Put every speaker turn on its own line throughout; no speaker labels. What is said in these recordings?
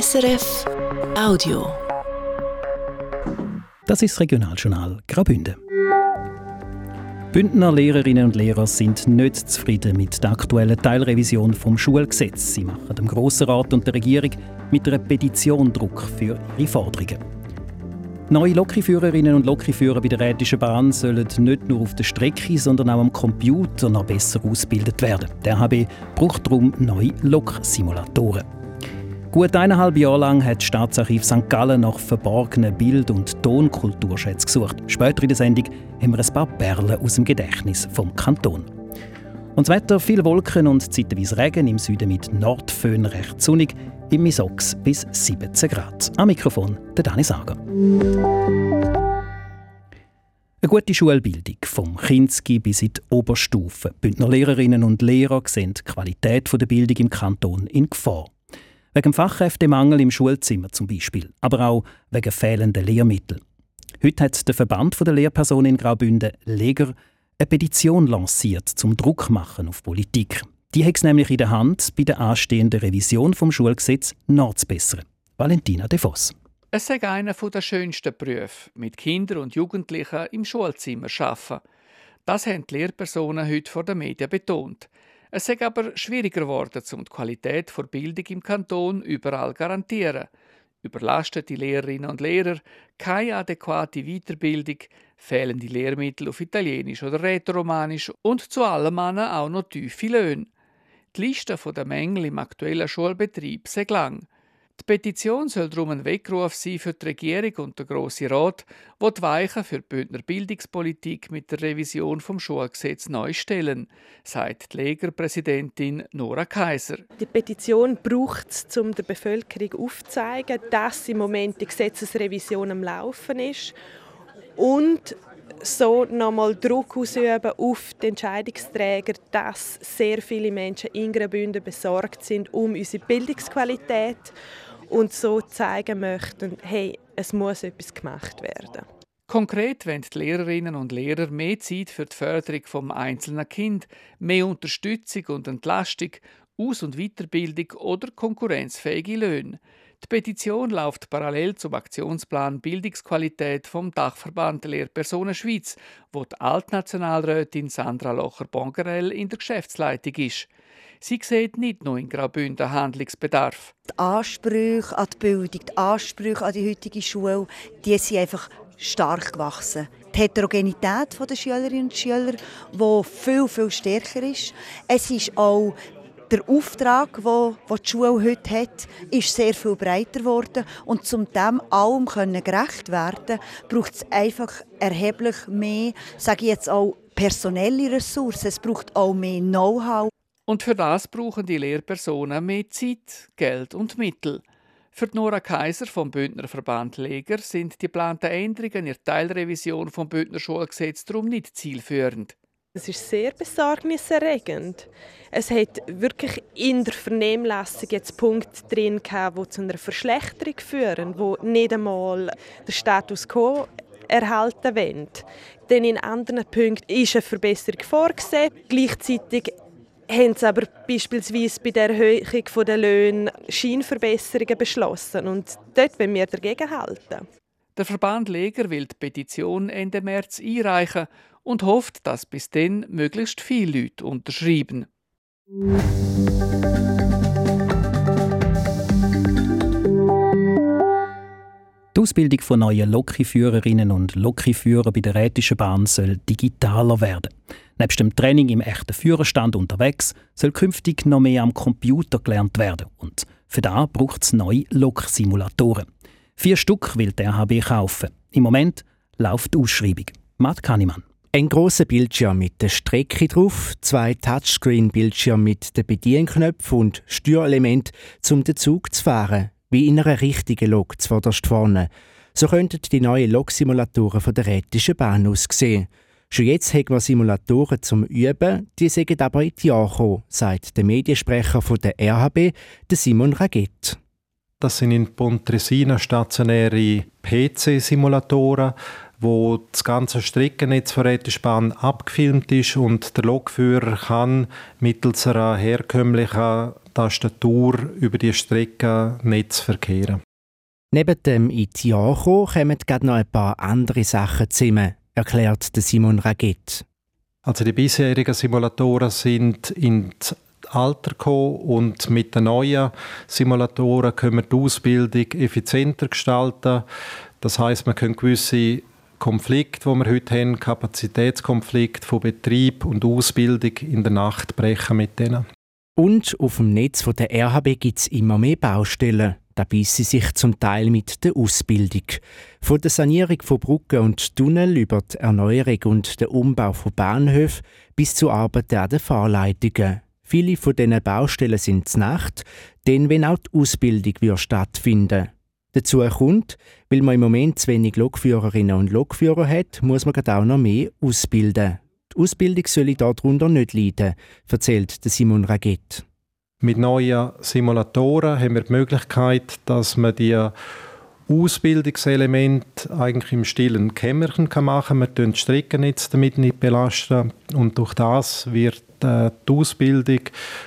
SRF Audio.
Das ist das Regionaljournal Graubünden. Bündner Lehrerinnen und Lehrer sind nicht zufrieden mit der aktuellen Teilrevision vom Schulgesetz. Sie machen dem Grossen Rat und der Regierung mit einer Petition Druck für ihre Forderungen. Neue Lokführerinnen und Lokführer bei der Rätischen Bahn sollen nicht nur auf der Strecke, sondern auch am Computer noch besser ausgebildet werden. Der HB braucht darum neue Loksimulatoren. Gut eineinhalb Jahre lang hat das Staatsarchiv St. Gallen nach verborgenen Bild- und Tonkulturschätzen gesucht. Später in der Sendung haben wir ein paar Perlen aus dem Gedächtnis vom Kanton. Und das Wetter, viele Wolken und zeitweise Regen, im Süden mit Nordföhn recht sonnig, im Misox bis 17 Grad. Am Mikrofon der Dani Sager. Eine gute Schulbildung vom Kinski bis in die Oberstufe. Bündner Lehrerinnen und Lehrer sehen die Qualität der Bildung im Kanton in Gefahr. Wegen Fachkräftemangel im Schulzimmer zum Beispiel, aber auch wegen fehlender Lehrmittel. Heute hat der Verband der Lehrpersonen in Graubünden Leger eine Petition lanciert zum Druck machen auf Politik. Die hat es nämlich in der Hand, bei der anstehenden Revision vom Schulgesetz nachzubessern. Valentina De Vos.
Es sei einer der schönsten Berufe, mit Kindern und Jugendlichen im Schulzimmer arbeiten. Das haben die Lehrpersonen heute vor den Medien betont. Es sei aber schwieriger geworden, um die Qualität der Bildung im Kanton überall zu garantieren. Überlastete Lehrerinnen und Lehrer, keine adäquate Weiterbildung, fehlende Lehrmittel auf Italienisch oder Rätoromanisch und zu allem auch noch tiefe Löhne. Die Liste der Mängel im aktuellen Schulbetrieb sei lang. Die Petition soll darum ein Weckruf sein für die Regierung und den Grossen Rat, wo die Weichen für die Bündner Bildungspolitik mit der Revision vom Schulgesetz neu stellen, sagt die Legerpräsidentin Nora Kaiser.
Die Petition braucht es, um der Bevölkerung aufzuzeigen, dass im Moment die Gesetzesrevision am Laufen ist und so nochmal Druck ausüben auf die Entscheidungsträger, dass sehr viele Menschen in Graubünden besorgt sind um unsere Bildungsqualität und so zeigen möchten, hey, es muss etwas gemacht werden.
Konkret wollen die Lehrerinnen und Lehrer mehr Zeit für die Förderung vom einzelnen Kind, mehr Unterstützung und Entlastung, Aus- und Weiterbildung oder konkurrenzfähige Löhne. Die Petition läuft parallel zum Aktionsplan Bildungsqualität vom Dachverband Lehrpersonen Schweiz, wo die Altnationalrätin Sandra Locher-Bongerell in der Geschäftsleitung ist. Sie sieht nicht nur in Graubünden Handlungsbedarf.
Die Ansprüche an die Bildung, die Ansprüche an die heutige Schule, die sind einfach stark gewachsen. Die Heterogenität der Schülerinnen und Schüler, die viel, viel stärker ist. Es ist auch der Auftrag, den die Schule heute hat, ist sehr viel breiter geworden. Und um dem allem gerecht werden braucht es einfach erheblich mehr, sage ich jetzt auch, personelle Ressourcen. Es braucht auch mehr Know-how.
Und für das brauchen die Lehrpersonen mehr Zeit, Geld und Mittel. Für Nora Kaiser vom Bündner Verband Leger sind die geplanten Änderungen in der Teilrevision vom Bündner Schulgesetz darum nicht zielführend.
Es ist sehr besorgniserregend. Es hat wirklich in der Vernehmlassung jetzt Punkte drin die zu einer Verschlechterung führen, wo nicht einmal der Status quo erhalten wollen. Denn in anderen Punkten ist eine Verbesserung vorgesehen. Gleichzeitig haben sie aber beispielsweise bei der Erhöhung der Löhne Scheinverbesserungen beschlossen. Und dort wollen wir dagegen halten.
Der Verband Leger will die Petition Ende März einreichen und hofft, dass bis dann möglichst viele Leute unterschreiben.
Die Ausbildung von neuen Lokführerinnen und Lokführer bei der Rätischen Bahn soll digitaler werden. Neben dem Training im echten Führerstand unterwegs soll künftig noch mehr am Computer gelernt werden. Und für das braucht es neue Loksimulatoren. Vier Stück will der RHB kaufen. Im Moment läuft die Ausschreibung. Matt Kahnemann.
Ein großer Bildschirm mit der Strecke drauf, zwei Touchscreen-Bildschirme mit den Bedienknöpfen und Steuerelement, um den Zug zu fahren wie in einer richtigen Lok zuvorderst vorne. So könnten die neuen Loksimulatoren von der Rätischen Bahn aussehen. Schon jetzt haben wir Simulatoren zum Üben, die sind aber in die Jahre gekommen, sagt der Mediensprecher von der RHB, Simon Raget.
Das sind in Pontresina stationäre PC-Simulatoren, wo das ganze Strickennetz von Rätespann abgefilmt ist und der Lokführer kann mittels einer herkömmlichen Tastatur über die Streckennetz verkehren.
Neben dem Jahre kommen gerade noch ein paar andere Sachen zusammen, erklärt Simon Raget.
Also die bisherigen Simulatoren sind ins Alter gekommen und mit den neuen Simulatoren können wir die Ausbildung effizienter gestalten. Das heißt, man können gewisse Konflikte, die wir heute haben, Kapazitätskonflikte von Betrieb und Ausbildung in der Nacht brechen mit denen.
Und auf dem Netz der RHB gibt es immer mehr Baustellen. Da beißen sie sich zum Teil mit der Ausbildung. Von der Sanierung von Brücken und Tunnel über die Erneuerung und den Umbau von Bahnhöfen bis zu Arbeiten an den Fahrleitungen. Viele von diesen Baustellen sind zu Nacht, denn wenn auch die Ausbildung wird stattfinden Dazu kommt, weil man im Moment zu wenig Lokführerinnen und Lokführer hat, muss man auch noch mehr ausbilden. Die Ausbildung soll darunter nicht leiden, erzählt Simon Raget.
Mit neuen Simulatoren haben wir die Möglichkeit, dass man die Ausbildungselemente eigentlich im stillen Kämmerchen machen kann. Wir belasten die Strecken jetzt damit nicht belasten und durch das wird äh, die Ausbildung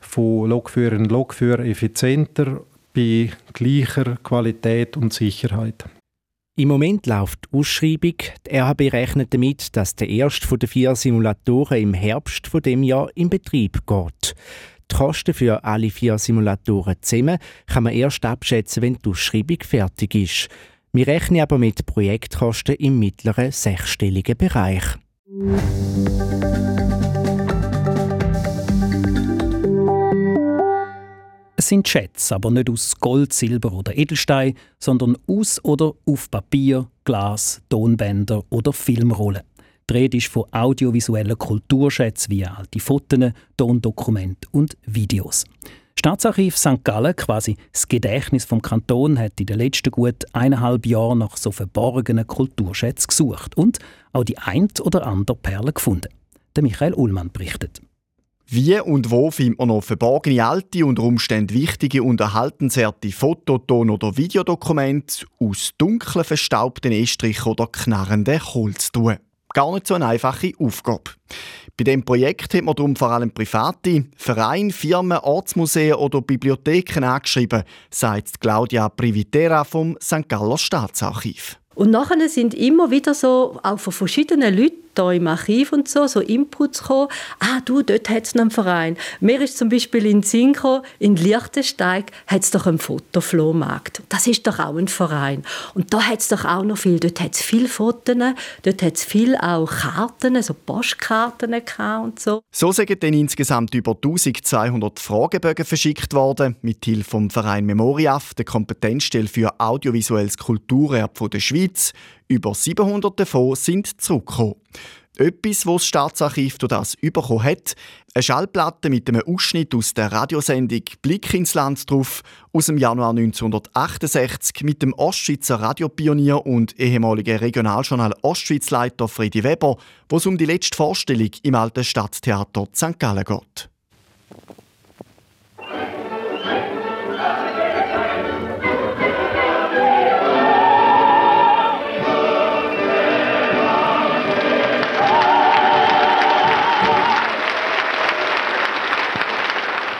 von Lokführern und Lokführern effizienter bei gleicher Qualität und Sicherheit.
Im Moment läuft die Ausschreibung. Die RHB rechnet damit, dass der erste der vier Simulatoren im Herbst von dem Jahr in Betrieb geht. Die Kosten für alle vier Simulatoren zusammen kann man erst abschätzen, wenn die Ausschreibung fertig ist. Wir rechnen aber mit Projektkosten im mittleren sechsstelligen Bereich.
Es sind Schätze, aber nicht aus Gold, Silber oder Edelstein, sondern aus oder auf Papier, Glas, Tonbänder oder Filmrollen. Die Rede ist von audiovisuellen Kulturschätzen wie alte Fotos, Tondokumente und Videos. Staatsarchiv St. Gallen, quasi das Gedächtnis vom Kanton, hat in den letzten gut eineinhalb Jahren nach so verborgenen Kulturschätzen gesucht und auch die ein oder andere Perle gefunden. Der Michael Ullmann berichtet.
Wie und wo findet man noch verborgene alte und Umständen wichtige und erhaltenswerte Fototon- oder Videodokumente aus dunklen, verstaubten Estrich oder knarrenden Holztruhen? Gar nicht so eine einfache Aufgabe. Bei diesem Projekt hat man darum vor allem private Vereine, Firmen, Ortsmuseen oder Bibliotheken angeschrieben, sagt Claudia Privitera vom St. Galler Staatsarchiv.
Und nachher sind immer wieder so, auch von verschiedenen Leuten, hier im Archiv und so, so Inputs gekommen. Ah, du, dort hat es einen Verein. Mir ist zum Beispiel in Sinko, in Liechtensteig, hat es doch einen Fotoflohmarkt. Das ist doch auch ein Verein. Und da hat es doch auch noch viel. Dort hat es viele Fotos, dort hat es viel auch Karten, also Postkarten und so.
So sind dann insgesamt über 1200 Fragebögen verschickt worden, mit Hilfe vom Verein Memoriaf, der Kompetenzstelle für audiovisuelles Kulturerbe der Schweiz, über 700 davon sind zurückgekommen. Etwas, was das Staatsarchiv durch das bekommen hat, eine Schallplatte mit einem Ausschnitt aus der Radiosendung Blick ins Land drauf aus dem Januar 1968 mit dem Ostschweizer Radiopionier und ehemaligen Regionaljournal Ostschweizleiter Fredi Weber, wo es um die letzte Vorstellung im alten Stadttheater St. Gallen geht.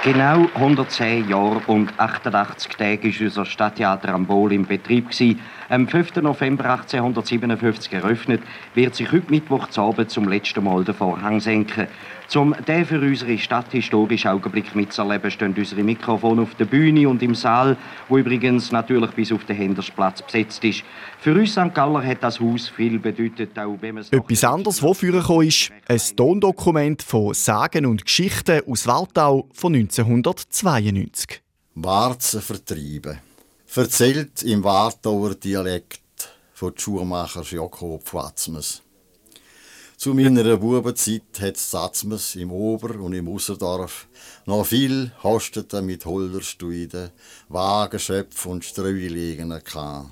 Genau 110 Jahre und 88 Tage war unser Stadttheater am Bohl im Betrieb. Am 5. November 1857 eröffnet, wird sich heute Mittwoch zum letzten Mal der Vorhang senken. Um den für unsere Stadt historischen Augenblick mitzuerleben, stehen unsere Mikrofone auf der Bühne und im Saal, wo übrigens natürlich bis auf den Hendersplatz besetzt ist. Für uns St. Galler hat das Haus viel bedeutet, auch wenn man es
Etwas anderes, was vorgekommen ist, ein Tondokument von Sagen und Geschichten aus Waltau von 1992.
Warzen vertrieben. Verzählt im Wartauer Dialekt von Schuhmacher Jakob Watzmes. Zu meiner Bubenzeit hat Satzmes im Ober- und im Ausserdorf noch viel Hosteten mit Holderstuiden, Wagenschöpf und Streuliegen gehabt.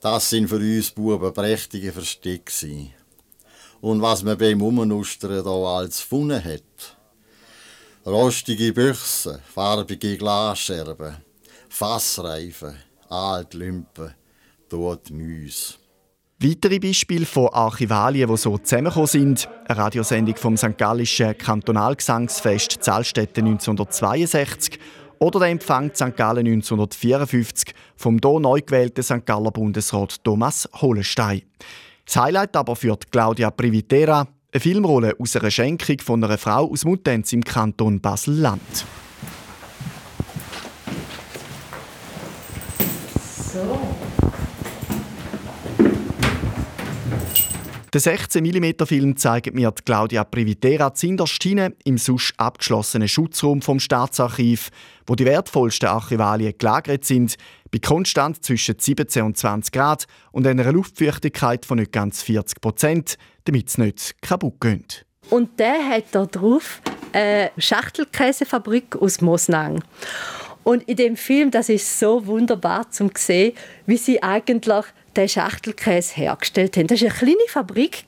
Das sind für uns Buben prächtige Verstecke. Und was man beim Umnustern da als gefunden hat. Rostige Büchse, farbige Glasscherben, Fassreifen, Altlümpen, dort Müs.
Weitere Beispiele von Archivalien, die so zusammengekommen sind, eine Radiosendung vom St. Gallischen Kantonalgesangsfest Zahlstätte 1962 oder der Empfang St. Gallen 1954 vom hier neu gewählten St. Galler Bundesrat Thomas Holenstein. Das Highlight aber führt Claudia Privitera, eine Filmrolle aus einer Schenkung von einer Frau aus Muttenz im Kanton Basel-Land. So. Der 16 mm Film zeigt mir Claudia Privitera Zinderstine im sonst abgeschlossenen Schutzraum vom Staatsarchiv, wo die wertvollsten Archivalien gelagert sind, bei Konstant zwischen 17 und 20 Grad und einer Luftfeuchtigkeit von nicht ganz 40 Prozent, damit es nicht kaputt geht.
Und der hat da drauf eine Schachtelkäsefabrik aus Mosnang. Und in dem Film, das ist so wunderbar zu sehen, wie sie eigentlich den Schachtelkäse hergestellt haben. Das war eine kleine Fabrik,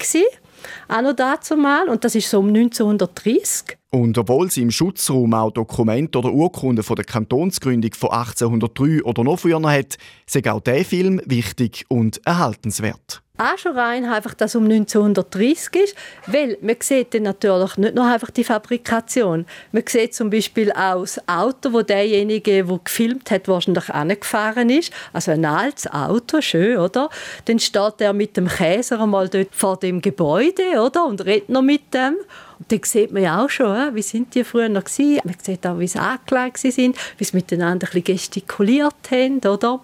auch noch dazu mal, und das ist so um 1930.
Und obwohl sie im Schutzraum auch Dokumente oder Urkunden von der Kantonsgründung von 1803 oder noch früher hat, ist auch dieser Film wichtig und erhaltenswert
auch schon rein, einfach, dass um 1930 ist, weil man sieht dann natürlich nicht nur einfach die Fabrikation, man sieht zum Beispiel auch das Auto, wo derjenige, der gefilmt hat, wahrscheinlich angefahren ist, also ein altes Auto, schön, oder? Dann steht er mit dem Käser einmal dort vor dem Gebäude, oder? Und redet noch mit dem und dann sieht man ja auch schon, wie sind die früher noch gewesen. Man sieht auch, wie sie angelegt sind, wie sie miteinander ein bisschen gestikuliert haben, oder?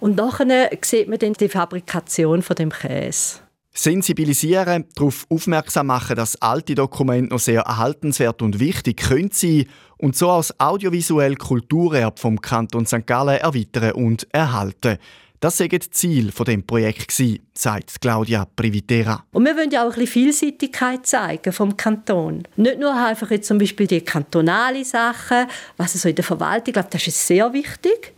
Und nachher sieht man dann die Fabrikation von dem Käse.
Sensibilisieren, darauf aufmerksam machen, dass alte Dokumente noch sehr erhaltenswert und wichtig können sein und so als audiovisuell Kulturerbe vom Kanton St. Gallen erweitern und erhalten. Das sei das Ziel von dem Projekt sagt Claudia Privitera.
Und wir wollen ja auch ein bisschen Vielseitigkeit zeigen vom Kanton. Nicht nur einfach jetzt zum Beispiel die kantonale Sachen, was so in der Verwaltung, ich glaube, das ist sehr wichtig.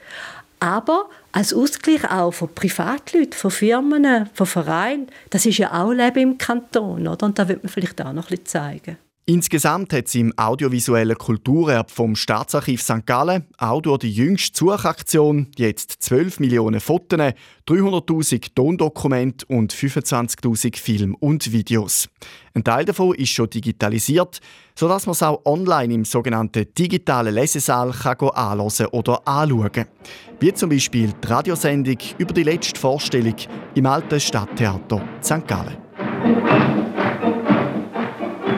Aber als Ausgleich auch von Privatleuten, von Firmen, von Vereinen, das ist ja auch Leben im Kanton, oder? Und da wird man vielleicht auch noch ein bisschen zeigen.
Insgesamt hat es im audiovisuellen Kulturerb vom Staatsarchiv St. Gallen auch durch die jüngste Suchaktion jetzt 12 Millionen Fotos, 300.000 Tondokumente und 25.000 Film und Videos. Ein Teil davon ist schon digitalisiert, sodass man es auch online im sogenannten digitalen Lesesaal kann anhören oder anschauen. Wie zum Beispiel die Radiosendung über die letzte Vorstellung im alten Stadttheater St. Gallen.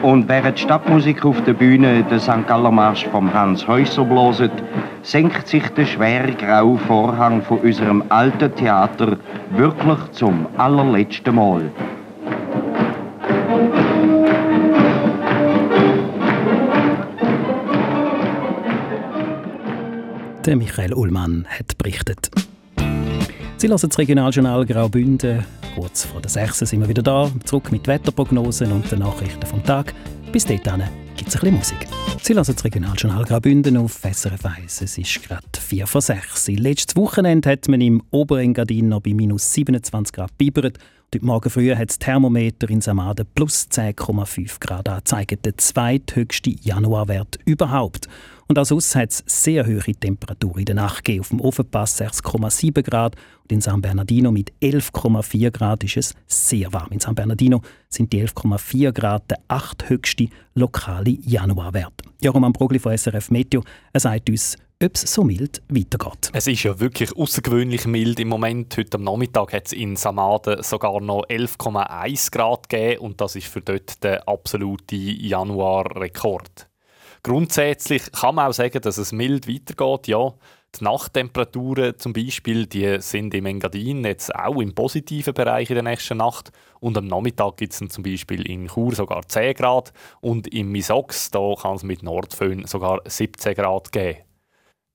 Und während Stadtmusik auf der Bühne den St. Galler Marsch vom Hans Häuser bloset, senkt sich der schwere graue Vorhang von unserem alten Theater wirklich zum allerletzten Mal.
Der Michael Ullmann hat berichtet. Sie lassen das Regionaljournal Graubünden Kurz vor der 6 sind wir wieder da, zurück mit Wetterprognosen und den Nachrichten vom Tag. Bis dahin gibt es ein bisschen Musik. Sie lassen das Regionaljournal Graubünden auf SRF 1. Es ist gerade 4 vor 6. Letztes Wochenende hat man im Oberengadin noch bei minus 27 Grad bibert. Heute Morgen früh hat das Thermometer in Samaden plus 10,5 Grad angezeigt, der zweithöchste Januarwert überhaupt. Und auch sonst hat es sehr hohe Temperaturen in der Nacht gegeben. Auf dem Ofenpass 6,7 Grad und in San Bernardino mit 11,4 Grad ist es sehr warm. In San Bernardino sind die 11,4 Grad der achthöchste lokale Januarwert. Ja, Roman Brogli von SRF Meteo, er sagt uns, ob es so mild weitergeht.
Es ist ja wirklich außergewöhnlich mild im Moment. Heute am Nachmittag hat es in Samaden sogar noch 11,1 Grad gegeben und das ist für dort der absolute Januarrekord. Grundsätzlich kann man auch sagen, dass es mild weitergeht. Ja, die Nachttemperaturen zum Beispiel, die sind im Engadin jetzt auch im positiven Bereich in der nächsten Nacht. Und am Nachmittag gibt es zum Beispiel in Chur sogar 10 Grad und im Misox da kann es mit Nordföhn sogar 17 Grad geben.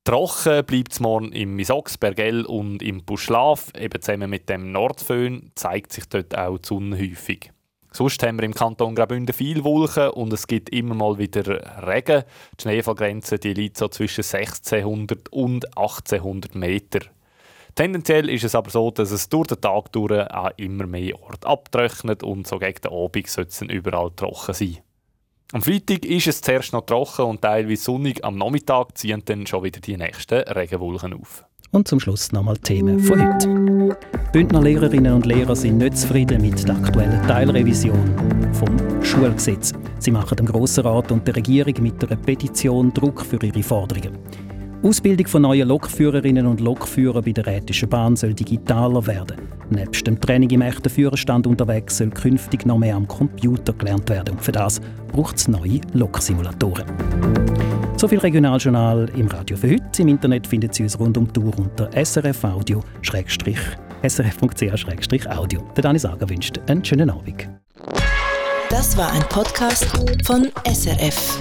Trocken bleibt es morgen im Misox, Bergell und im Buschlaf. Eben zusammen mit dem Nordföhn zeigt sich dort auch die Sonne häufig. Sonst haben wir im Kanton Graubünden viel Wolken und es gibt immer mal wieder Regen. Die Schneefallgrenze die liegt so zwischen 1600 und 1800 Meter. Tendenziell ist es aber so, dass es durch den Tag durch an immer mehr Orte abtrocknet und so gegen den Abend sollte es überall trocken sein. Am Freitag ist es zuerst noch trocken und teilweise sonnig. Am Nachmittag ziehen dann schon wieder die nächsten Regenwolken auf.
Und zum Schluss nochmal Themen von heute. Bündner Lehrerinnen und Lehrer sind nicht zufrieden mit der aktuellen Teilrevision vom Schulgesetz. Sie machen dem Grossen Rat und der Regierung mit einer Petition Druck für ihre Forderungen. Ausbildung von neuen Lokführerinnen und Lokführer bei der Rätischen Bahn soll digitaler werden. Nebst dem Training im echten Führerstand unterwegs soll künftig noch mehr am Computer gelernt werden. Und für das braucht es neue Loksimulatoren. So viel Regionaljournal im Radio für heute. Im Internet findet Sie uns rund um die Tour unter srfaudio srf.ch-audio. Der Dani Sager wünscht einen schönen Abend.
Das war ein Podcast von SRF.